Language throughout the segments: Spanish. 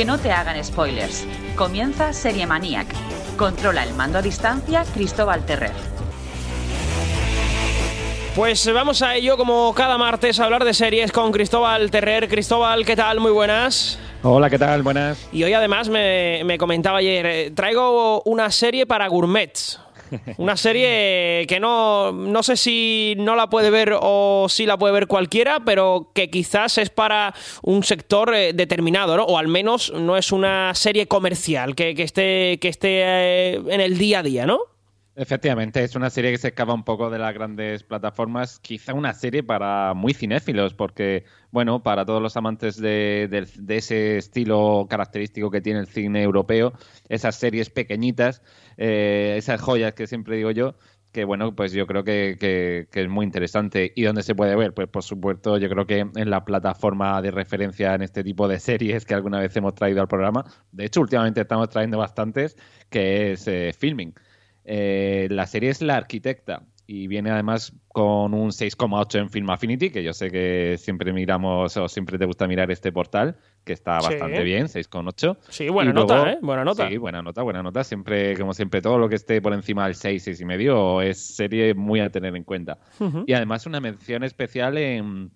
Que no te hagan spoilers. Comienza Serie Maniac. Controla el mando a distancia Cristóbal Terrer. Pues vamos a ello como cada martes a hablar de series con Cristóbal Terrer. Cristóbal, ¿qué tal? Muy buenas. Hola, ¿qué tal? Buenas. Y hoy además me, me comentaba ayer, eh, traigo una serie para gourmets. Una serie que no, no sé si no la puede ver o si la puede ver cualquiera, pero que quizás es para un sector eh, determinado, ¿no? O al menos no es una serie comercial que, que esté, que esté eh, en el día a día, ¿no? Efectivamente, es una serie que se escapa un poco de las grandes plataformas, quizá una serie para muy cinéfilos, porque, bueno, para todos los amantes de, de- ese estilo característico que tiene el cine europeo, esas series pequeñitas, eh, esas joyas que siempre digo yo, que bueno, pues yo creo que es muy interesante. ¿Y dónde se puede ver? Pues por supuesto, yo creo que en la plataforma de referencia en este tipo de series que alguna vez hemos traído al programa. De hecho, últimamente estamos trayendo bastantes, que es eh, Filming. Eh, la serie es La Arquitecta y viene además con un 6,8 en Film Affinity, que yo sé que siempre miramos o siempre te gusta mirar este portal, que está Sí. bastante bien, 6,8. Sí, buena Y nota, luego- ¿eh? Buena nota. Sí, buena nota, buena nota. Siempre, como siempre, todo lo que esté por encima del 6, 6 y medio es serie muy a tener en cuenta. Y además una mención especial en,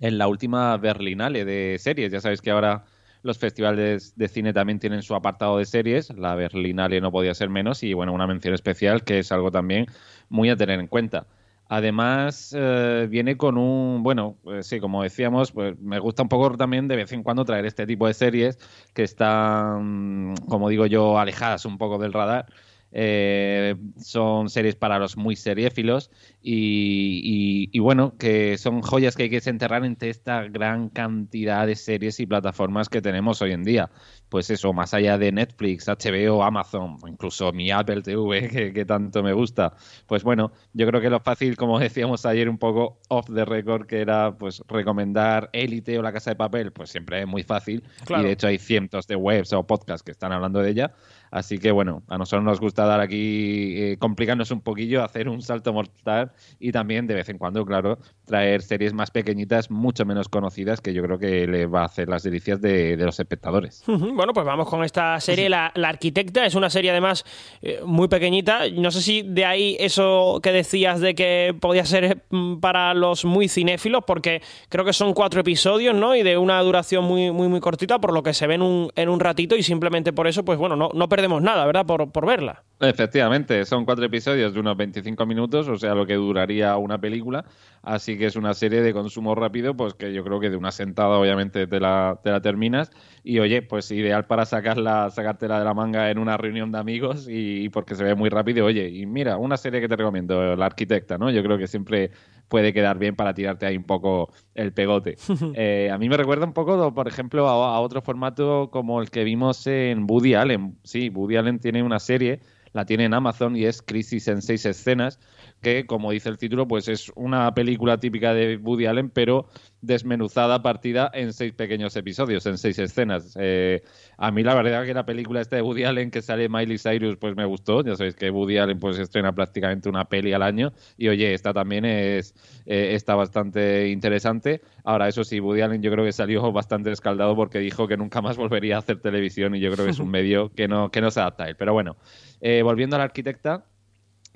en la última Berlinale de series. Ya sabéis que ahora los festivales de cine también tienen su apartado de series. La Berlinale no podía ser menos. Y bueno, una mención especial que es algo también muy a tener en cuenta. Además, eh, viene con un, bueno, pues sí, como decíamos, pues me gusta un poco también de vez en cuando traer este tipo de series que están, como digo yo, alejadas un poco del radar. Eh, son series para los muy seriéfilos y, y- y bueno, que son joyas que hay que desenterrar entre esta gran cantidad de series y plataformas que tenemos hoy en día. Pues eso, más allá de Netflix, HBO, Amazon, incluso mi Apple TV, que, que tanto me gusta. Pues bueno, yo creo que lo fácil, como decíamos ayer un poco off the record, que era pues recomendar Élite o La Casa de Papel, pues siempre es muy fácil. Claro. Y de hecho hay cientos de webs o podcasts que están hablando de ella. Así que bueno, a nosotros nos gusta dar aquí, eh, complicarnos un poquillo, hacer un salto mortal y también de vez en cuando, claro, traer series más pequeñitas, mucho menos conocidas, que yo creo que le va a hacer las delicias de, los espectadores. Bueno, pues vamos con esta serie, La, Arquitecta. Es una serie además eh, muy pequeñita. No sé si de ahí eso que decías de que podía ser mm, para los muy cinéfilos, porque creo que son cuatro episodios, ¿no? Y de una duración muy, muy, muy cortita, por lo que se ven en un ratito y simplemente por eso, pues bueno, no, no perdemos nada, ¿verdad? Por, por verla. Efectivamente, son cuatro episodios de unos 25 minutos, o sea, lo que duraría una película. Así que es una serie de consumo rápido, pues que yo creo que de una sentada, obviamente, te la, te la terminas. Y oye, pues ideal para sacarla, sacártela de la manga en una reunión de amigos y, y porque se ve muy rápido. Oye, y mira, una serie que te recomiendo, La Arquitecta, ¿no? Yo creo que siempre puede quedar bien para tirarte ahí un poco el pegote. Eh, a mí me recuerda un poco, por ejemplo, a, a otro formato como el que vimos en Woody Allen. Sí, Woody Allen tiene una serie, la tiene en Amazon y es Crisis en seis escenas, que como dice el título, pues es una película típica de Woody Allen, pero desmenuzada, partida en seis pequeños episodios, en seis escenas. Eh, a mí la verdad que la película esta de Woody Allen que sale Miley Cyrus, pues me gustó. Ya sabéis que Woody Allen pues estrena prácticamente una peli al año y oye, esta también es eh, está bastante interesante. Ahora, eso sí, Woody Allen yo creo que salió bastante escaldado porque dijo que nunca más volvería a hacer televisión y yo creo que es un medio que no, que no se adapta a él. Pero bueno, eh, volviendo a la arquitecta,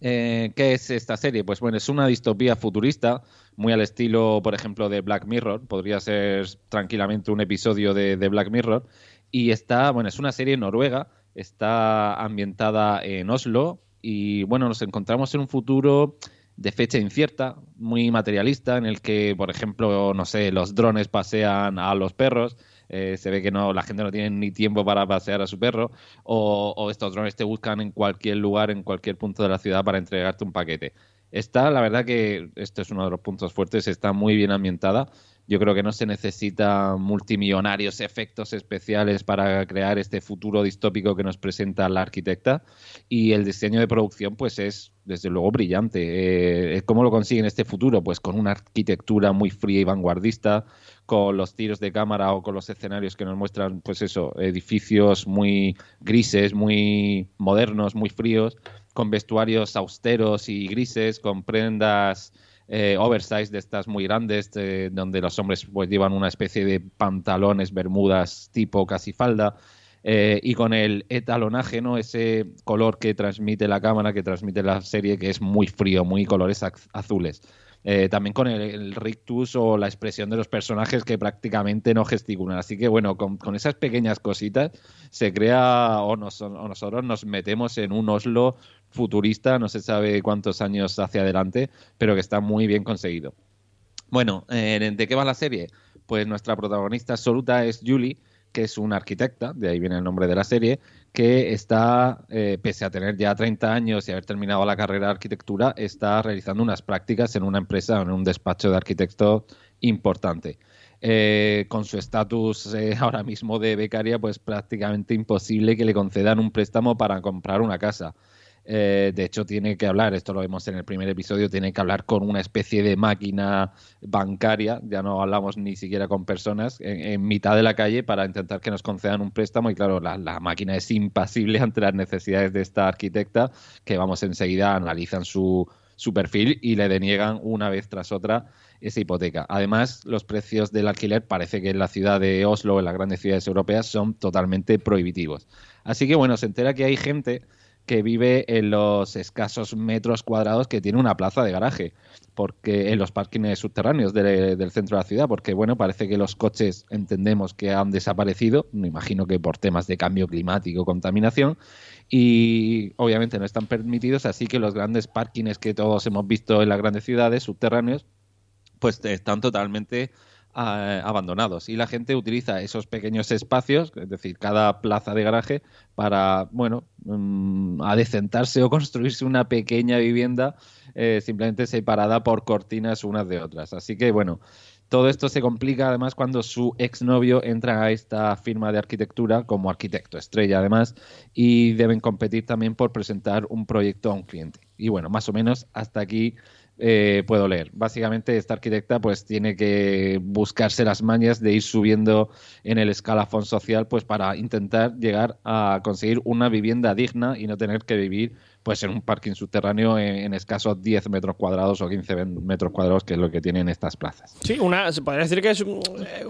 Eh, ¿Qué es esta serie? Pues bueno, es una distopía futurista, muy al estilo, por ejemplo, de Black Mirror. Podría ser tranquilamente un episodio de, de Black Mirror. Y está, bueno, es una serie noruega, está ambientada en Oslo. Y bueno, nos encontramos en un futuro de fecha incierta, muy materialista, en el que, por ejemplo, no sé, los drones pasean a los perros, eh, se ve que no la gente no tiene ni tiempo para pasear a su perro, o, estos drones te buscan en cualquier lugar, en cualquier punto de la ciudad para entregarte un paquete. Está, la verdad que esto es uno de los puntos fuertes, está muy bien ambientada. Yo creo que no se necesita multimillonarios efectos especiales para crear este futuro distópico que nos presenta la arquitecta. Y el diseño de producción, pues es desde luego brillante. Eh, ¿Cómo lo consiguen este futuro? Pues con una arquitectura muy fría y vanguardista, con los tiros de cámara o con los escenarios que nos muestran, pues eso, edificios muy grises, muy modernos, muy fríos, con vestuarios austeros y grises, con prendas eh, oversize de estas muy grandes, donde los hombres pues llevan una especie de pantalones, bermudas tipo casi falda. Eh, y con el etalonaje, ¿no? Ese color que transmite la cámara, que transmite la serie, que es muy frío, muy colores azules. Eh, también con el, rictus o la expresión de los personajes que prácticamente no gesticulan. Así que bueno, con, esas pequeñas cositas se crea o, nosotros nos metemos en un Oslo futurista, no se sabe cuántos años hacia adelante, pero que está muy bien conseguido. Bueno, eh, ¿de qué va la serie? Pues nuestra protagonista absoluta es Julie, que es una arquitecta, de ahí viene el nombre de la serie, que está, eh, pese a tener ya 30 años y haber terminado la carrera de arquitectura, está realizando unas prácticas en una empresa, en un despacho de arquitecto importante. Eh, con su estatus eh, ahora mismo de becaria, pues prácticamente imposible que le concedan un préstamo para comprar una casa. Eh, de hecho, tiene que hablar, esto lo vemos en el primer episodio, tiene que hablar con una especie de máquina bancaria, ya no hablamos ni siquiera con personas, en, mitad de la calle para intentar que nos concedan un préstamo. Y claro, la, máquina es impasible ante las necesidades de esta arquitecta, que vamos enseguida, analizan su, su perfil y le deniegan una vez tras otra esa hipoteca. Además, los precios del alquiler parece que en la ciudad de Oslo, en las grandes ciudades europeas, son totalmente prohibitivos. Así que bueno, se entera que hay gente que vive en los escasos metros cuadrados que tiene una plaza de garaje, porque en los parkings subterráneos del centro de la ciudad, porque bueno, parece que los coches entendemos que han desaparecido, me imagino que por temas de cambio climático, contaminación, y obviamente no están permitidos, así que los grandes parkings que todos hemos visto en las grandes ciudades subterráneos, pues están totalmente abandonados y la gente utiliza esos pequeños espacios, es decir, cada plaza de garaje para, bueno, um, adecentarse o construirse una pequeña vivienda eh, simplemente separada por cortinas unas de otras. Así que, bueno, todo esto se complica además cuando su exnovio entra a esta firma de arquitectura como arquitecto estrella además y deben competir también por presentar un proyecto a un cliente. Y bueno, más o menos hasta aquí eh, puedo leer. Básicamente esta arquitecta pues tiene que buscarse las mañas de ir subiendo en el escalafón social pues para intentar llegar a conseguir una vivienda digna y no tener que vivir pues en un parking subterráneo en, escasos 10 metros cuadrados o 15 metros cuadrados, que es lo que tienen estas plazas. Sí, una, se podría decir que es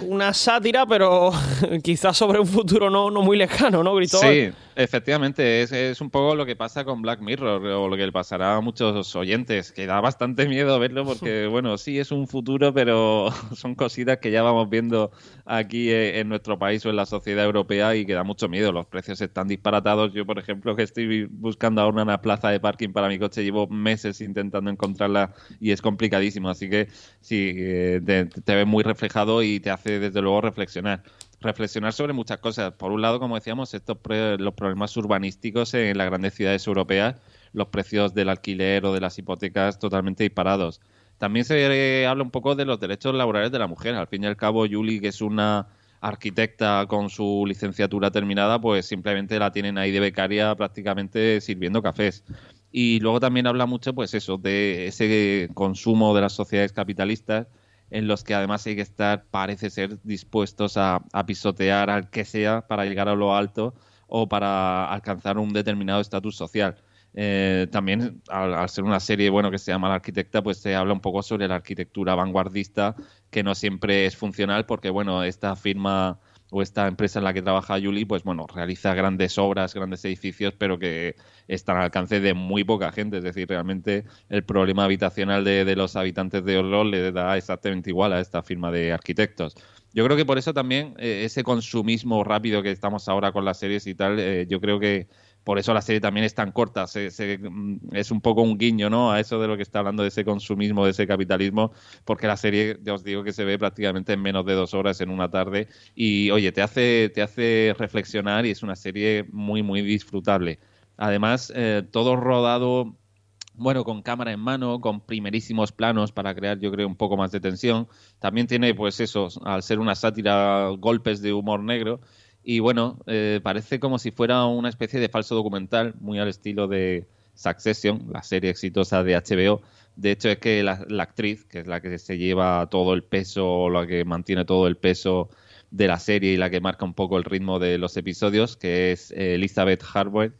una sátira, pero quizás sobre un futuro no, no muy lejano, ¿no, Cristóbal? Sí, efectivamente, es, es, un poco lo que pasa con Black Mirror, o lo que le pasará a muchos oyentes, que da bastante miedo verlo porque, bueno, sí es un futuro, pero son cositas que ya vamos viendo aquí eh, en nuestro país o en la sociedad europea y que da mucho miedo. Los precios están disparatados. Yo, por ejemplo, que estoy buscando ahora una plaza de parking para mi coche. Llevo meses intentando encontrarla y es complicadísimo. Así que sí, eh, te, te ve muy reflejado y te hace desde luego reflexionar reflexionar sobre muchas cosas. Por un lado, como decíamos, estos los problemas urbanísticos en las grandes ciudades europeas, los precios del alquiler o de las hipotecas totalmente disparados. También se habla un poco de los derechos laborales de la mujer. Al fin y al cabo, Julie, que es una arquitecta con su licenciatura terminada, pues simplemente la tienen ahí de becaria prácticamente sirviendo cafés. Y luego también habla mucho, pues eso, de ese consumo de las sociedades capitalistas en los que además hay que estar, parece ser, dispuestos a, pisotear al que sea para llegar a lo alto o para alcanzar un determinado estatus social. Eh, también, al, ser una serie bueno que se llama La Arquitecta, pues se habla un poco sobre la arquitectura vanguardista, que no siempre es funcional, porque bueno, esta firma o esta empresa en la que trabaja Julie, pues bueno, realiza grandes obras, grandes edificios, pero que están al alcance de muy poca gente. Es decir, realmente el problema habitacional de, los habitantes de Oslo le da exactamente igual a esta firma de arquitectos. Yo creo que por eso también eh, ese consumismo rápido que estamos ahora con las series y tal, eh, yo creo que por eso la serie también es tan corta. Mm, es un poco un guiño, ¿no? A eso de lo que está hablando de ese consumismo, de ese capitalismo, porque la serie, ya os digo que se ve prácticamente en menos de dos horas en una tarde. Y oye, te hace, te hace reflexionar y es una serie muy, muy disfrutable. Además, eh, todo rodado bueno, con cámara en mano, con primerísimos planos para crear, yo creo, un poco más de tensión. También tiene, pues eso, al ser una sátira, golpes de humor negro. Y bueno, eh, parece como si fuera una especie de falso documental, muy al estilo de Succession, la serie exitosa de HBO. De hecho, es que la, actriz, que es la que se lleva todo el peso, la que mantiene todo el peso de la serie y la que marca un poco el ritmo de los episodios, que es Elizabeth Harbour,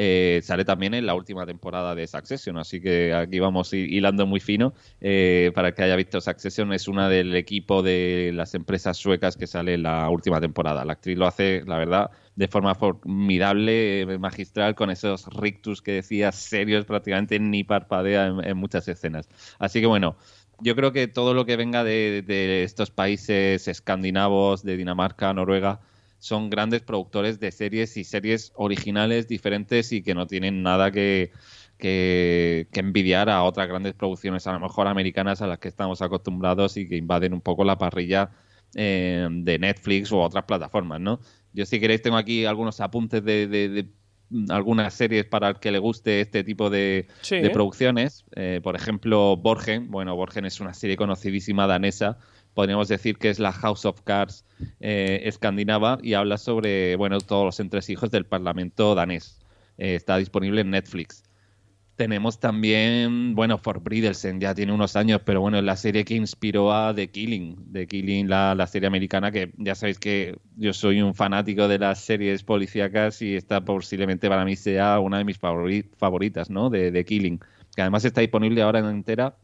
eh, sale también en la última temporada de Succession, así que aquí vamos hilando muy fino. Eh, para que haya visto Succession, es una del equipo de las empresas suecas que sale en la última temporada. La actriz lo hace, la verdad, de forma formidable, eh, magistral, con esos rictus que decía serios, prácticamente ni parpadea en, muchas escenas. Así que bueno, yo creo que todo lo que venga de estos países escandinavos, de Dinamarca, Noruega, son grandes productores de series y series originales, diferentes y que no tienen nada que, que, envidiar a otras grandes producciones, a lo mejor americanas, a las que estamos acostumbrados y que invaden un poco la parrilla eh, de Netflix u otras plataformas, ¿no? Yo si queréis tengo aquí algunos apuntes de, algunas series para el que le guste este tipo de, producciones. Eh, por ejemplo, Borgen. Bueno, Borgen es una serie conocidísima danesa podríamos decir que es la House of Cards eh, escandinava y habla sobre bueno todos los entresijos del Parlamento danés. Eh, está disponible en Netflix. Tenemos también, bueno, For Bridelsen, ya tiene unos años, pero bueno, la serie que inspiró a The Killing, The Killing, la, serie americana, que ya sabéis que yo soy un fanático de las series policíacas y esta posiblemente para mí sea una de mis favoritas, ¿no? De The Killing, que además está disponible ahora en entera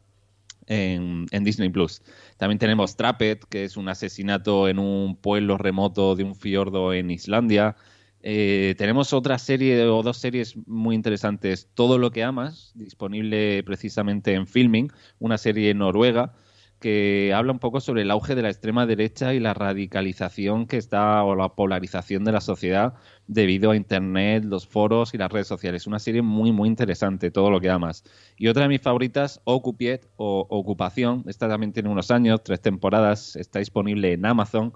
en, Disney Plus. También tenemos Trapped, que es un asesinato en un pueblo remoto de un fiordo en Islandia. Eh, tenemos otra serie o dos series muy interesantes, Todo lo que amas, disponible precisamente en Filming, una serie noruega que habla un poco sobre el auge de la extrema derecha y la radicalización que está o la polarización de la sociedad debido a Internet, los foros y las redes sociales. Una serie muy, muy interesante, todo lo que amas. Y otra de mis favoritas, Ocupiet o Ocupación. Esta también tiene unos años, tres temporadas, está disponible en Amazon.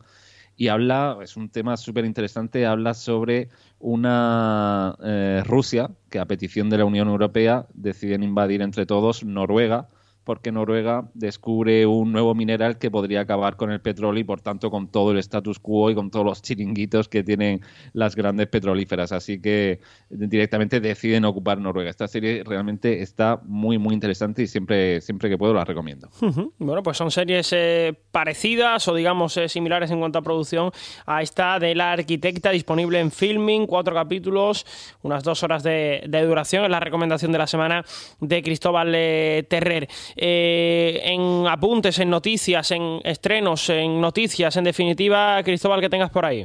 Y habla, es un tema súper interesante, habla sobre una eh, Rusia que a petición de la Unión Europea deciden invadir entre todos Noruega porque Noruega descubre un nuevo mineral que podría acabar con el petróleo y por tanto con todo el status quo y con todos los chiringuitos que tienen las grandes petrolíferas. Así que directamente deciden ocupar Noruega. Esta serie realmente está muy, muy interesante y siempre, siempre que puedo la recomiendo. Bueno, pues son series eh, parecidas o digamos eh, similares en cuanto a producción a esta de la arquitecta disponible en Filming, cuatro capítulos, unas dos horas de, duración. Es la recomendación de la semana de Cristóbal eh, Terrer. Eh, en apuntes, en noticias, en estrenos, en noticias, en definitiva, Cristóbal, que tengas por ahí.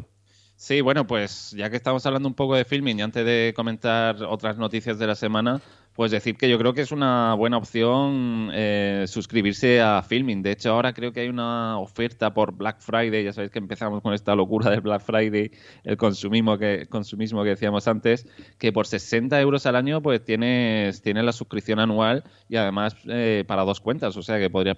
Sí, bueno, pues ya que estamos hablando un poco de filming y antes de comentar otras noticias de la semana, pues decir que yo creo que es una buena opción eh, suscribirse a Filming. De hecho, ahora creo que hay una oferta por Black Friday. Ya sabéis que empezamos con esta locura del Black Friday, el consumismo que, consumismo que decíamos antes, que por 60 euros al año pues tienes, tienes la suscripción anual y además eh, para dos cuentas. O sea que podrías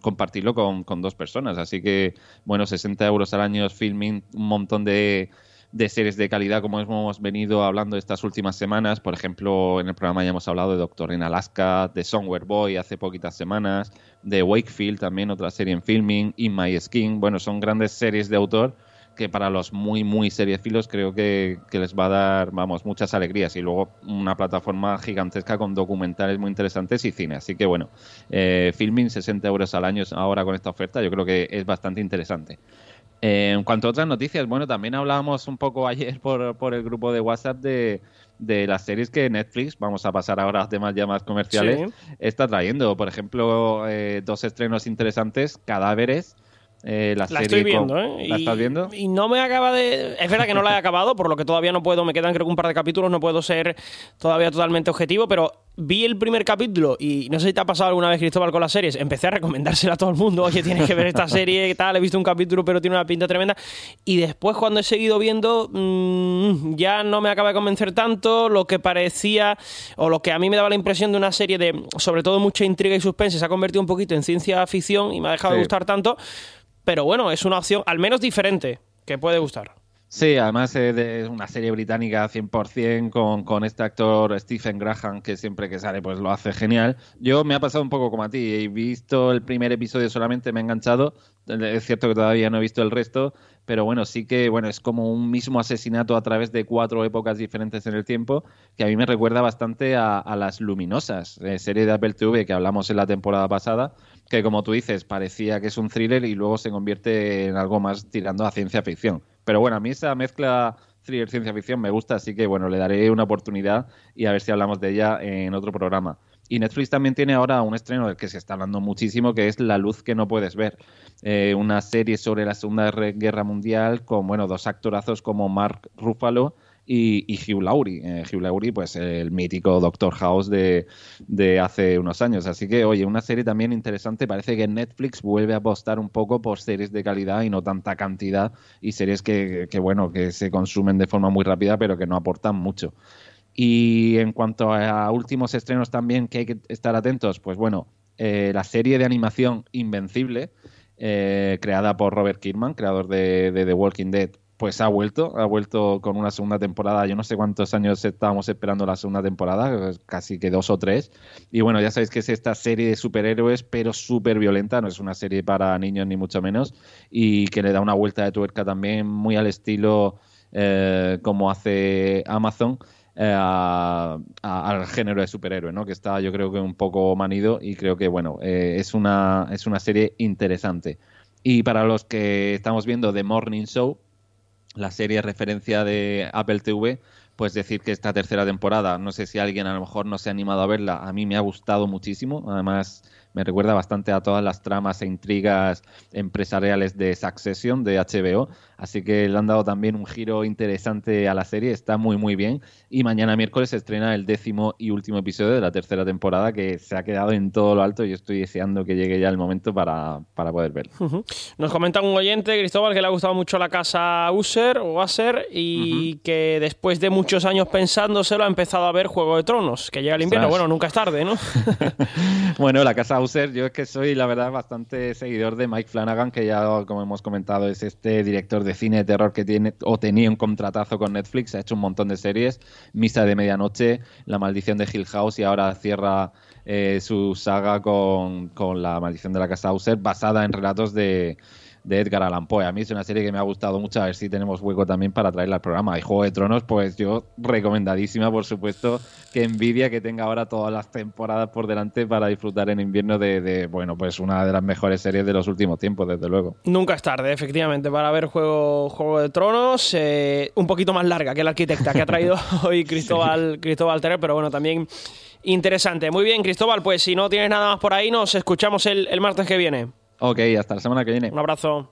compartirlo con, con dos personas. Así que, bueno, 60 euros al año, Filming, un montón de de series de calidad como hemos venido hablando estas últimas semanas. Por ejemplo, en el programa ya hemos hablado de Doctor en Alaska, de Somewhere Boy hace poquitas semanas, de Wakefield también, otra serie en filming, In My Skin. Bueno, son grandes series de autor que para los muy, muy seriefilos creo que, les va a dar, vamos, muchas alegrías. Y luego una plataforma gigantesca con documentales muy interesantes y cine. Así que bueno, eh, Filming 60 euros al año ahora con esta oferta, yo creo que es bastante interesante. Eh, en cuanto a otras noticias, bueno, también hablábamos un poco ayer por, por el grupo de WhatsApp de, de, las series que Netflix, vamos a pasar ahora a temas ya más comerciales, está trayendo. Por ejemplo, eh, dos estrenos interesantes, Cadáveres, Eh, la, la estoy viendo, ¿eh? ¿La estás viendo? Y no me acaba de. Es verdad que no la he acabado, por lo que todavía no puedo. Me quedan creo que un par de capítulos, no puedo ser todavía totalmente objetivo, pero vi el primer capítulo y no sé si te ha pasado alguna vez, Cristóbal, con las series. Empecé a recomendársela a todo el mundo. Oye, tienes que ver esta serie y tal. He visto un capítulo, pero tiene una pinta tremenda. Y después, cuando he seguido viendo, mmm, ya no me acaba de convencer tanto. Lo que parecía, o lo que a mí me daba la impresión de una serie de, sobre todo, mucha intriga y suspense, se ha convertido un poquito en ciencia ficción y me ha dejado sí. de gustar tanto. Pero bueno, es una opción al menos diferente que puede gustar. Sí, además es una serie británica 100% con, con este actor Stephen Graham que siempre que sale pues lo hace genial. Yo me ha pasado un poco como a ti, he visto el primer episodio solamente, me he enganchado, es cierto que todavía no he visto el resto, pero bueno, sí que bueno, es como un mismo asesinato a través de cuatro épocas diferentes en el tiempo, que a mí me recuerda bastante a, a Las Luminosas, eh, serie de Apple TV que hablamos en la temporada pasada, que como tú dices, parecía que es un thriller y luego se convierte en algo más tirando a ciencia ficción. Pero bueno, a mí esa mezcla thriller ciencia ficción me gusta, así que bueno, le daré una oportunidad y a ver si hablamos de ella en otro programa. Y Netflix también tiene ahora un estreno del que se está hablando muchísimo, que es La luz que no puedes ver. Eh, una serie sobre la Segunda Guerra Mundial con, bueno, dos actorazos como Mark Ruffalo y, Hugh Laurie. Eh, Hugh Laurie, pues el mítico Doctor House de, hace unos años. Así que, oye, una serie también interesante. Parece que Netflix vuelve a apostar un poco por series de calidad y no tanta cantidad y series que, que bueno, que se consumen de forma muy rápida, pero que no aportan mucho. Y en cuanto a últimos estrenos también que hay que estar atentos, pues bueno, eh, la serie de animación Invencible, eh, creada por Robert Kirkman, creador de The Walking Dead, pues ha vuelto, ha vuelto con una segunda temporada. Yo no sé cuántos años estábamos esperando la segunda temporada, casi que dos o tres. Y bueno, ya sabéis que es esta serie de superhéroes, pero súper violenta, no es una serie para niños ni mucho menos, y que le da una vuelta de tuerca también muy al estilo eh, como hace Amazon. Eh, al género de superhéroe, ¿no? Que está, yo creo que un poco manido y creo que, bueno, eh, es, una, es una serie interesante. Y para los que estamos viendo The Morning Show, la serie referencia de Apple TV, pues decir que esta tercera temporada, no sé si alguien a lo mejor no se ha animado a verla, a mí me ha gustado muchísimo, además me recuerda bastante a todas las tramas e intrigas empresariales de Succession de HBO, así que le han dado también un giro interesante a la serie, está muy muy bien y mañana miércoles se estrena el décimo y último episodio de la tercera temporada que se ha quedado en todo lo alto y estoy deseando que llegue ya el momento para, para poder verlo. Uh -huh. Nos comenta un oyente, Cristóbal, que le ha gustado mucho la casa User o Acer y uh -huh. que después de muchos años pensándoselo ha empezado a ver Juego de Tronos, que llega el invierno, bueno, nunca es tarde, ¿no? bueno, la casa User, yo es que soy, la verdad, bastante seguidor de Mike Flanagan, que ya, como hemos comentado, es este director de cine de terror que tiene o tenía un contratazo con Netflix, ha hecho un montón de series, Misa de Medianoche, La Maldición de Hill House y ahora cierra eh, su saga con, con, La Maldición de la Casa User, basada en relatos de, de Edgar Allan Poe. A mí es una serie que me ha gustado mucho, a ver si tenemos hueco también para traerla al programa. Y Juego de Tronos, pues yo recomendadísima, por supuesto, que envidia que tenga ahora todas las temporadas por delante para disfrutar en invierno de, de bueno, pues una de las mejores series de los últimos tiempos, desde luego. Nunca es tarde, efectivamente, para ver Juego, Juego de Tronos, eh, un poquito más larga que la arquitecta que ha traído hoy Cristóbal, sí. Cristóbal Terer, pero bueno, también interesante. Muy bien, Cristóbal, pues si no tienes nada más por ahí, nos escuchamos el, el martes que viene. Ok, hasta la semana que viene. Un abrazo.